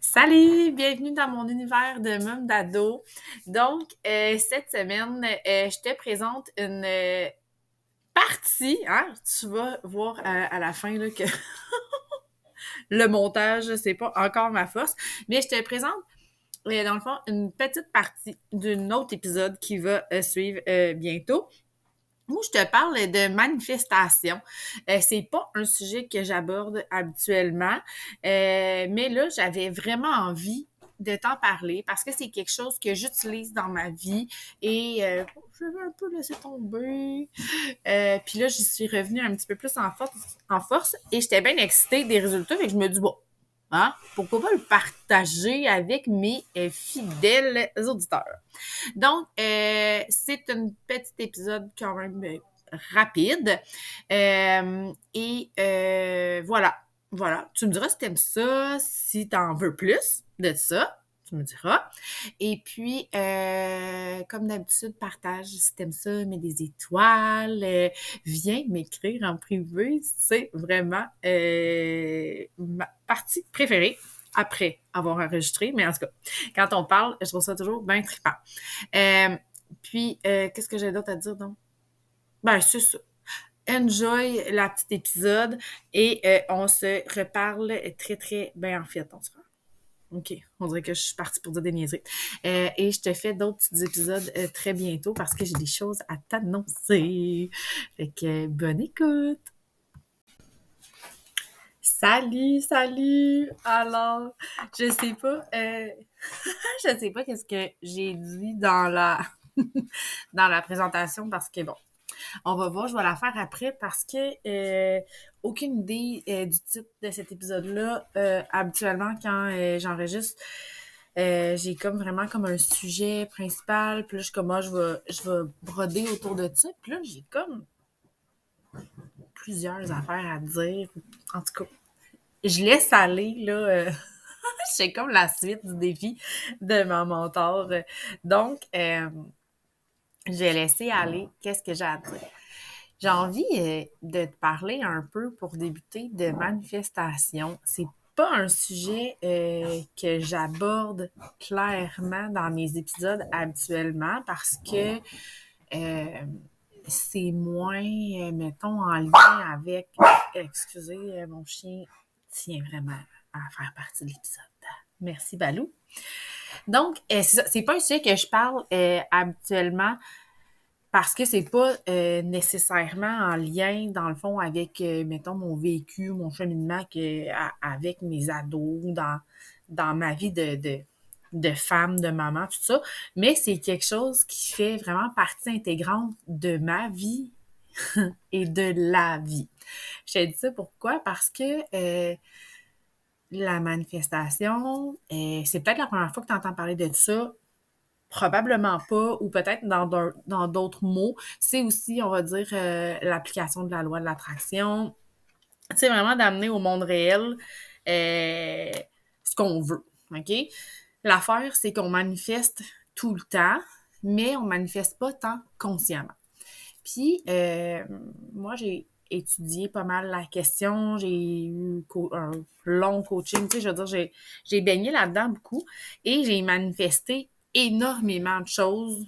Salut, bienvenue dans mon univers de mum d'ado. Donc, euh, cette semaine, euh, je te présente une euh, partie, hein? Tu vas voir à, la fin que le montage, c'est pas encore ma force, mais je te présente dans le fond une petite partie d'un autre épisode qui va suivre bientôt où je te parle de manifestation. Euh, c'est pas un sujet que j'aborde habituellement, euh, mais là, j'avais vraiment envie de t'en parler parce que c'est quelque chose que j'utilise dans ma vie et euh, je vais un peu laisser tomber. Euh, puis là, j'y suis revenue un petit peu plus en force, en force et j'étais bien excitée des résultats et je me dis, bon, Hein? Pourquoi pas le partager avec mes euh, fidèles auditeurs? Donc, euh, c'est un petit épisode quand même euh, rapide. Et voilà. Voilà. Tu me diras si t'aimes ça, si t'en veux plus de ça. Tu me diras. Et puis, euh, comme d'habitude, partage si t'aimes ça, mets des étoiles, euh, viens m'écrire en privé. C'est vraiment euh, ma partie préférée après avoir enregistré. Mais en tout cas, quand on parle, je trouve ça toujours bien trippant. Puis, qu'est-ce que j'ai d'autre à dire donc? Ben, c'est ça. Enjoy la petite épisode et on se reparle très, très... Ben, en fait, on se. OK, on dirait que je suis partie pour dire des niaiseries. Euh, et je te fais d'autres petits épisodes euh, très bientôt parce que j'ai des choses à t'annoncer. Fait que bonne écoute! Salut, salut! Alors, je sais pas, euh, je sais pas qu'est-ce que j'ai dit dans la dans la présentation parce que bon, on va voir, je vais la faire après parce que euh, aucune idée euh, du titre de cet épisode-là. Euh, habituellement, quand j'enregistre, j'ai comme vraiment comme un sujet principal. Puis là, je comme, ah, je vais, je vais broder autour de ça. Puis là, j'ai comme plusieurs affaires à dire. En tout cas, je laisse aller, là. c'est comme la suite du défi de mon mentor. Donc, euh, j'ai laissé aller. Qu'est-ce que j'ai à dire? J'ai envie euh, de te parler un peu pour débuter de manifestation. C'est pas un sujet euh, que j'aborde clairement dans mes épisodes habituellement parce que euh, c'est moins, mettons, en lien avec. Excusez, mon chien tient vraiment à faire partie de l'épisode. Merci, Balou. Donc, euh, c'est pas un sujet que je parle euh, habituellement parce que c'est pas euh, nécessairement en lien, dans le fond, avec, mettons, mon vécu, mon cheminement que, avec mes ados, dans, dans ma vie de, de, de femme, de maman, tout ça. Mais c'est quelque chose qui fait vraiment partie intégrante de ma vie et de la vie. Je te dis ça pourquoi? Parce que la manifestation, euh, c'est peut-être la première fois que tu entends parler de ça, probablement pas, ou peut-être dans d'autres mots. C'est aussi, on va dire, euh, l'application de la loi de l'attraction. C'est vraiment d'amener au monde réel euh, ce qu'on veut. OK? L'affaire, c'est qu'on manifeste tout le temps, mais on manifeste pas tant consciemment. Puis, moi, j'ai étudié pas mal la question. J'ai eu un long coaching. Tu sais, je veux dire, j'ai, baigné là-dedans beaucoup et j'ai manifesté énormément de choses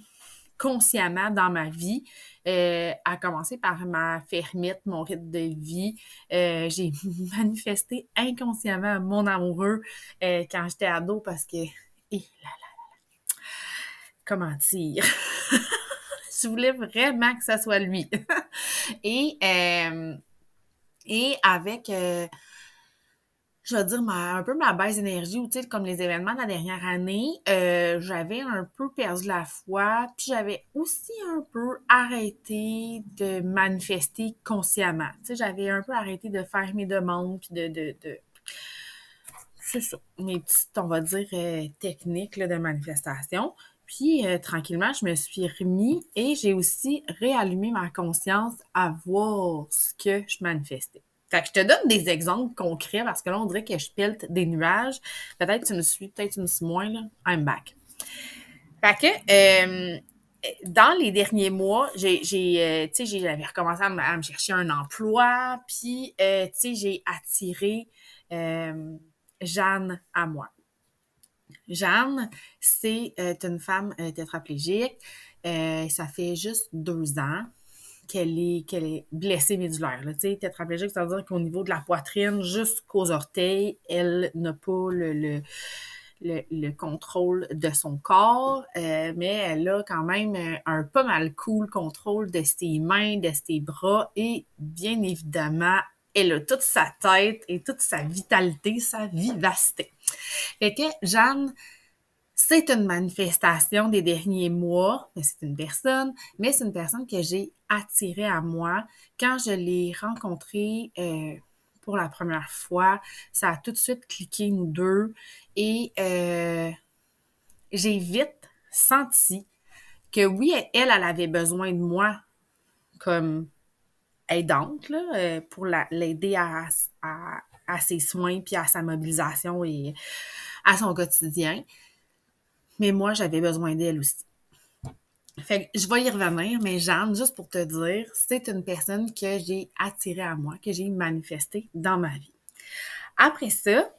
consciemment dans ma vie, euh, à commencer par ma fermite, mon rythme de vie. Euh, j'ai manifesté inconsciemment mon amoureux euh, quand j'étais ado parce que, eh là là, comment dire, je voulais vraiment que ça soit lui. et, euh, et avec, euh, je veux dire, ma, un peu ma baisse d'énergie, ou tu comme les événements de la dernière année, euh, j'avais un peu perdu la foi, puis j'avais aussi un peu arrêté de manifester consciemment. Tu j'avais un peu arrêté de faire mes demandes, puis de, de, de c'est ça, mes petites, on va dire, techniques de manifestation. Puis, euh, tranquillement, je me suis remis et j'ai aussi réallumé ma conscience à voir ce que je manifestais. Fait que je te donne des exemples concrets parce que là, on dirait que je pilte des nuages. Peut-être tu me suis, peut-être tu me suis moins, là. I'm back. Fait que, euh, dans les derniers mois, j'ai, euh, tu sais, j'avais recommencé à, me- chercher un emploi, puis, tu sais, j'ai attiré Jeanne à moi. Jeanne, c'est une femme tétraplégique. ça fait juste deux ans qu'elle est, blessée médulaire. Là. Tétraplégique, ça veut dire qu'au niveau de la poitrine jusqu'aux orteils, elle n'a pas le, le, contrôle de son corps, euh, mais elle a quand même un pas mal cool contrôle de ses mains, de ses bras et bien évidemment, elle a toute sa tête et toute sa vitalité, sa vivacité. Fait que Jeanne, c'est une manifestation des derniers mois, mais c'est une personne, mais c'est une personne que j'ai attirée à moi quand je l'ai rencontrée euh, pour la première fois. Ça a tout de suite cliqué, nous deux, et euh, j'ai vite senti que oui, elle, elle avait besoin de moi comme aidante là, euh, pour l'aider à, à, à, ses soins puis à sa mobilisation et à son quotidien mais moi, j'avais besoin d'elle aussi. Fait que je vais y revenir, mais Jeanne, juste pour te dire, c'est une personne que j'ai attirée à moi, que j'ai manifestée dans ma vie. Après ça,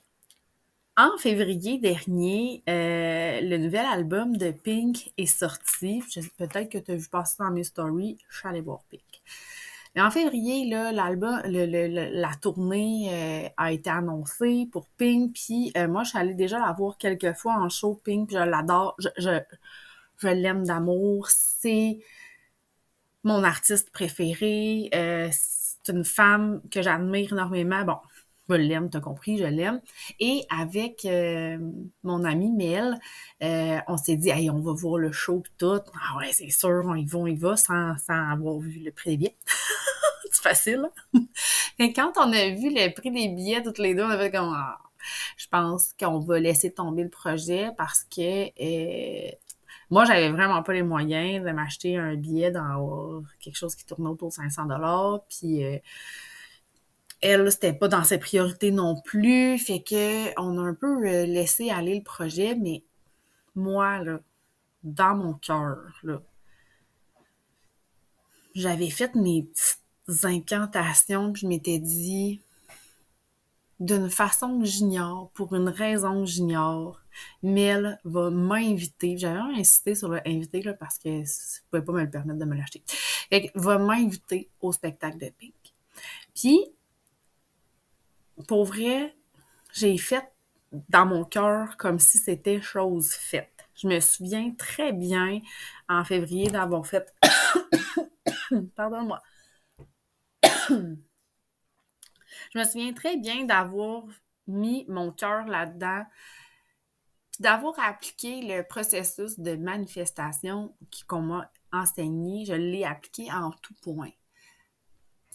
en février dernier, euh, le nouvel album de Pink est sorti. Peut-être que tu as vu passer dans mes stories, je suis allée voir Pink. Mais en février, là, l'album, la tournée euh, a été annoncée pour Pink. Puis euh, moi, je suis allée déjà la voir quelques fois en show Pink. Puis je l'adore. Je, je, je l'aime d'amour. C'est mon artiste préféré. Euh, c'est une femme que j'admire énormément. Bon, je l'aime, t'as compris, je l'aime. Et avec euh, mon ami Mel, euh, on s'est dit, hey, on va voir le show tout. Ah ouais, c'est sûr, on y va, on y va, sans, sans avoir vu le prix des billets. c'est facile. Et quand on a vu le prix des billets, toutes les deux, on avait comme, ah, je pense qu'on va laisser tomber le projet parce que euh, moi, j'avais vraiment pas les moyens de m'acheter un billet dans quelque chose qui tournait autour de 500 dollars. Puis elle, c'était pas dans ses priorités non plus. Fait que on a un peu euh, laissé aller le projet, mais moi, là, dans mon cœur, là, j'avais fait mes petites incantations, je m'étais dit, d'une façon que j'ignore, pour une raison que j'ignore, Mel va m'inviter. J'avais insisté sur le inviter là, parce que je pouvais pas me le permettre de me l'acheter. Fait va m'inviter au spectacle de Pink. Puis, pour vrai, j'ai fait dans mon cœur comme si c'était chose faite. Je me souviens très bien en février d'avoir fait. Pardon-moi. je me souviens très bien d'avoir mis mon cœur là-dedans, d'avoir appliqué le processus de manifestation qu'on m'a enseigné. Je l'ai appliqué en tout point.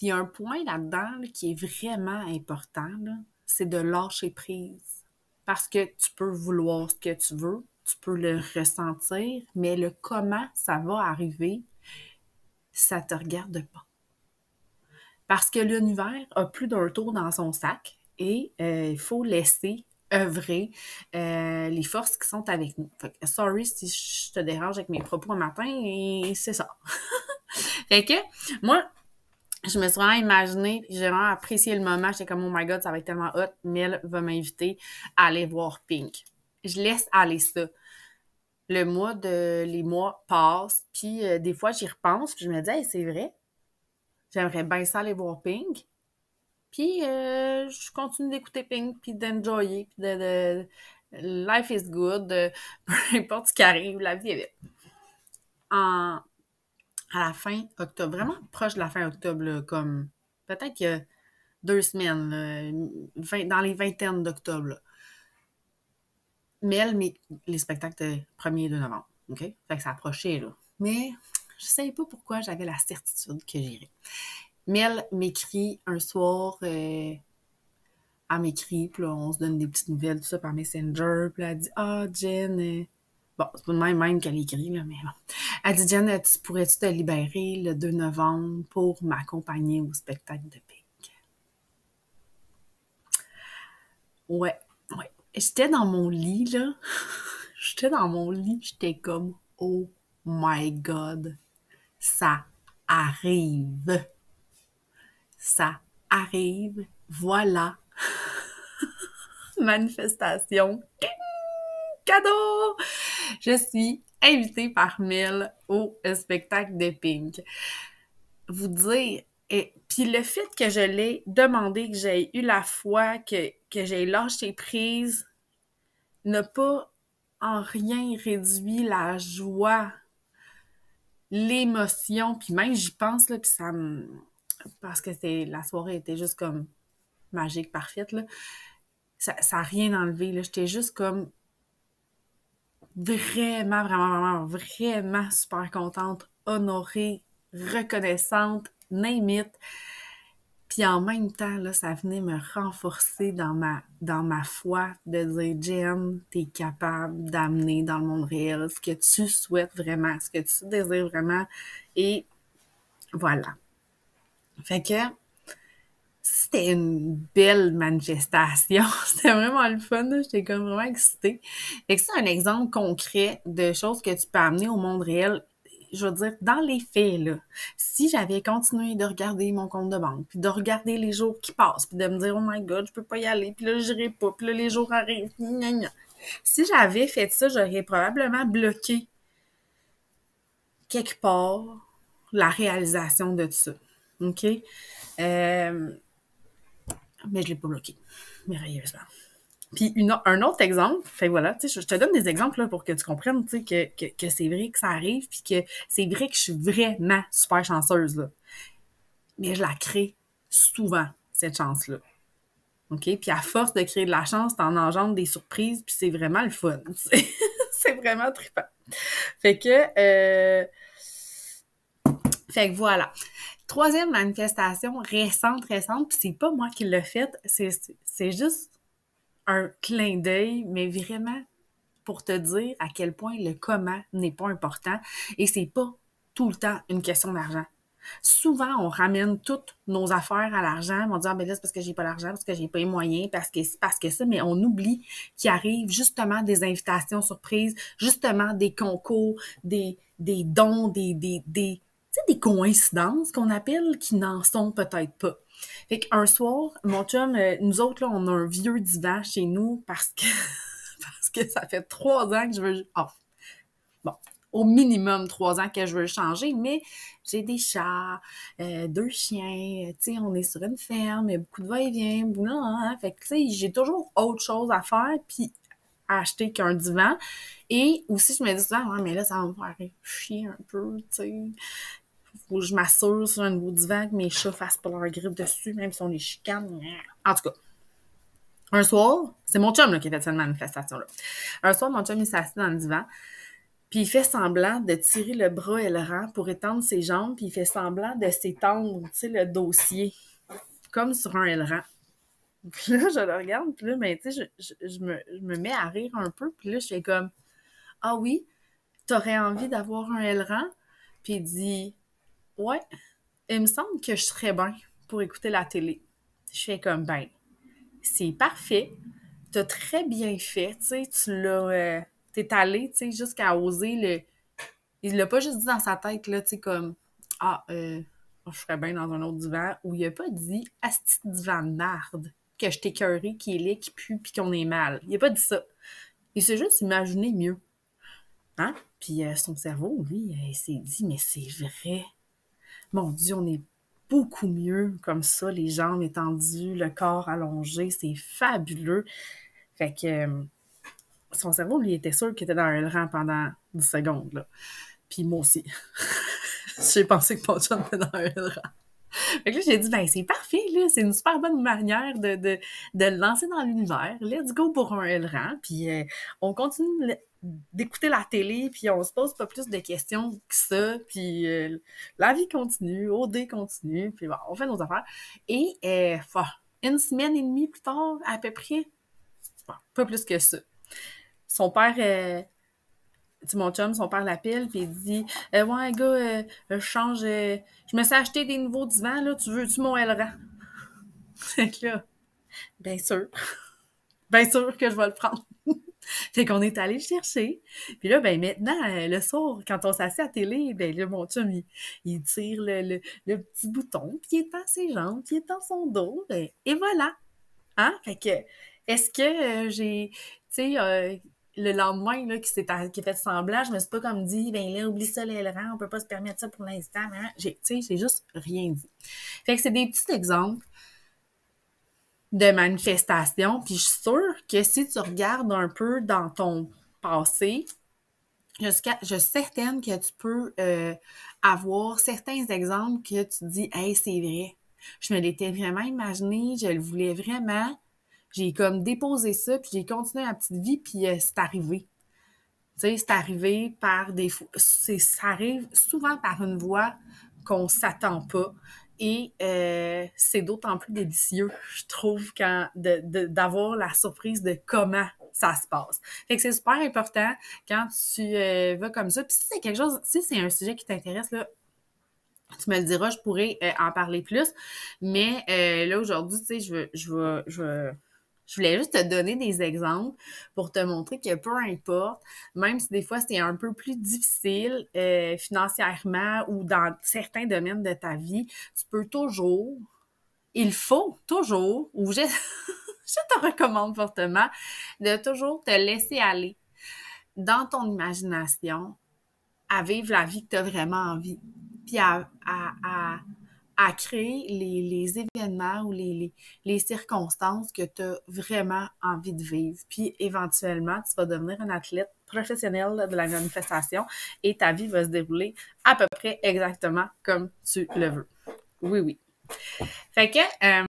Il y a un point là-dedans qui est vraiment important, c'est de lâcher prise. Parce que tu peux vouloir ce que tu veux, tu peux le ressentir, mais le comment ça va arriver, ça te regarde pas. Parce que l'univers a plus d'un tour dans son sac et euh, il faut laisser œuvrer euh, les forces qui sont avec nous. sorry si je te dérange avec mes propos un matin, c'est ça. fait que, moi, je me suis vraiment imaginé, j'ai vraiment apprécié le moment. J'étais comme, oh my god, ça va être tellement hot. Mel va m'inviter à aller voir Pink. Je laisse aller ça. Le mois de, les mois passent, puis euh, des fois, j'y repense, puis je me dis, hey, c'est vrai. J'aimerais bien ça aller voir Pink. Puis euh, je continue d'écouter Pink, puis d'enjoyer, puis de, Life is good, peu importe ce qui arrive, la vie est belle. En à la fin octobre, vraiment proche de la fin octobre, comme peut-être deux semaines, dans les vingtaines d'octobre. Mais elle, les spectacles de 1er et 2 novembre. OK? Fait que ça approchait, là. Mais je ne sais pas pourquoi j'avais la certitude que j'irais. Mel m'écrit un soir, euh, elle m'écrit, puis on se donne des petites nouvelles, tout ça par Messenger, puis elle dit Ah, Jen, euh, Bon, c'est pas le même même qu'elle écrit, là, mais bon. Elle dit, Jen, pourrais-tu te libérer le 2 novembre pour m'accompagner au spectacle de Pink? Ouais, ouais. J'étais dans mon lit, là. J'étais dans mon lit, j'étais comme, oh my God, ça arrive. Ça arrive. Voilà. Manifestation Cadeau! Je suis invitée par Mel au spectacle de Pink. Vous dire, et puis le fait que je l'ai demandé, que j'ai eu la foi, que, que j'ai lâché prise, n'a pas en rien réduit la joie, l'émotion, puis même j'y pense, là, puis ça me... Parce que c'est la soirée était juste comme magique, parfaite, là. Ça n'a rien enlevé, là. J'étais juste comme vraiment, vraiment, vraiment, vraiment super contente, honorée, reconnaissante, name it. Puis en même temps, là, ça venait me renforcer dans ma, dans ma foi de dire, Jen, t'es capable d'amener dans le monde réel ce que tu souhaites vraiment, ce que tu désires vraiment. Et voilà. Fait que c'était une belle manifestation. C'était vraiment le fun. J'étais comme vraiment excitée. Fait que c'est un exemple concret de choses que tu peux amener au monde réel je veux dire, dans les faits, là, si j'avais continué de regarder mon compte de banque, puis de regarder les jours qui passent, puis de me dire, oh my god, je peux pas y aller, puis là, j'irai pas, puis là, les jours arrivent, Si j'avais fait ça, j'aurais probablement bloqué quelque part la réalisation de ça. OK? Euh, mais je l'ai pas bloqué, merveilleusement. Puis un autre exemple, fait voilà, je te donne des exemples là, pour que tu comprennes, que, que, que c'est vrai que ça arrive, puis que c'est vrai que je suis vraiment super chanceuse, là. Mais je la crée souvent, cette chance-là. OK? Puis à force de créer de la chance, t'en engendres des surprises, puis c'est vraiment le fun. c'est vraiment trippant. Fait que... Euh... Fait que voilà. Troisième manifestation récente, récente, puis c'est pas moi qui l'ai faite, c'est juste un clin d'œil, mais vraiment pour te dire à quel point le comment n'est pas important et c'est pas tout le temps une question d'argent. Souvent, on ramène toutes nos affaires à l'argent. On dit, ah, ben là, c'est parce que j'ai pas l'argent, parce que j'ai pas les moyens, parce que c'est parce que ça, mais on oublie qu'il arrive justement des invitations surprises, justement des concours, des, des dons, des, des, des, des coïncidences qu'on appelle qui n'en sont peut-être pas. Fait qu'un soir, mon chum, euh, nous autres, là, on a un vieux divan chez nous parce que, parce que ça fait trois ans que je veux. Oh, bon, au minimum trois ans que je veux changer, mais j'ai des chats, euh, deux chiens, tu sais, on est sur une ferme, il y a beaucoup de va-et-vient, hein, fait que, tu sais, j'ai toujours autre chose à faire, puis acheter qu'un divan. Et aussi, je me dis souvent, mais là, ça va me faire chier un peu, tu sais faut je m'assure sur un nouveau divan que mes chats fassent pas leur grippe dessus, même si on les chicane. En tout cas, un soir, c'est mon chum là, qui a fait cette manifestation-là. Un soir, mon chum, il assis dans le divan, puis il fait semblant de tirer le bras et pour étendre ses jambes, puis il fait semblant de s'étendre, tu sais, le dossier, comme sur un aileron. Puis là, je le regarde, puis là, ben, tu sais, je, je, me, je me mets à rire un peu, puis là, je fais comme « Ah oui, t'aurais envie d'avoir un aileron? » Puis il dit Ouais, il me semble que je serais bien pour écouter la télé. Je fais comme, ben, c'est parfait. T'as très bien fait, tu sais, tu l'as... Euh, t'es allé, tu sais, jusqu'à oser le... Il l'a pas juste dit dans sa tête, là, tu sais, comme, ah, euh, je serais bien dans un autre divan, ou il a pas dit, asti divan de merde, que je t'écœurais, qui est laid, qui pue, puis qu'on est mal. Il a pas dit ça. Il s'est juste imaginé mieux. Hein? Puis euh, son cerveau, lui, il s'est dit, mais c'est vrai mon Dieu, on est beaucoup mieux comme ça, les jambes étendues, le corps allongé, c'est fabuleux. Fait que euh, son cerveau, lui, était sûr qu'il était dans un rang pendant 10 secondes. Là. Puis moi aussi. J'ai pensé que mon chum était dans un rang. Fait que là, j'ai dit, ben, c'est parfait, là. C'est une super bonne manière de, de, de le lancer dans l'univers. Let's go pour un Elran. Puis euh, on continue d'écouter la télé, puis on se pose pas plus de questions que ça, puis euh, la vie continue, OD continue, puis bon, on fait nos affaires. Et euh, une semaine et demie plus tard, à peu près, pas plus que ça. Son père, euh, mon chum, son père l'appelle, puis il dit euh, Ouais, gars, je change, je me suis acheté des nouveaux divans, là, tu veux-tu mon Elran? Fait que là, bien sûr, bien sûr que je vais le prendre. fait qu'on est allé le chercher. Puis là, ben maintenant, euh, le soir, quand on s'assied à télé, ben là, mon chum, il, tire le, le, petit bouton, puis il étend ses jambes, puis il étend son dos, ben, et voilà. Hein? Fait que, est-ce que euh, j'ai, tu sais, euh, le lendemain, là, qui s'est qui fait semblant, je me suis pas comme dit, ben là, oublie ça, l'aileron, on peut pas se permettre ça pour l'instant. J'ai, tu sais, j'ai juste rien dit. Fait que c'est des petits exemples de manifestations, puis je suis sûre que si tu regardes un peu dans ton passé, je suis certaine que tu peux euh, avoir certains exemples que tu dis, hey, c'est vrai. Je me l'étais vraiment imaginé, je le voulais vraiment. J'ai comme déposé ça, puis j'ai continué ma petite vie, puis euh, c'est arrivé. Tu sais, c'est arrivé par des... Ça arrive souvent par une voie qu'on s'attend pas. Et euh, c'est d'autant plus délicieux, je trouve, quand d'avoir la surprise de comment ça se passe. Fait que c'est super important quand tu euh, vas comme ça. Puis si c'est quelque chose, si c'est un sujet qui t'intéresse, là, tu me le diras, je pourrais en parler plus. Mais là, aujourd'hui, tu sais, je veux, je veux, je veux je voulais juste te donner des exemples pour te montrer que peu importe, même si des fois c'est un peu plus difficile euh, financièrement ou dans certains domaines de ta vie, tu peux toujours, il faut toujours, ou je, te recommande fortement, de toujours te laisser aller dans ton imagination à vivre la vie que tu as vraiment envie. Puis à à créer les, les événements ou les, les, circonstances que tu as vraiment envie de vivre. Puis éventuellement, tu vas devenir un athlète professionnel de la manifestation et ta vie va se dérouler à peu près exactement comme tu le veux. Oui, oui. Fait que, euh,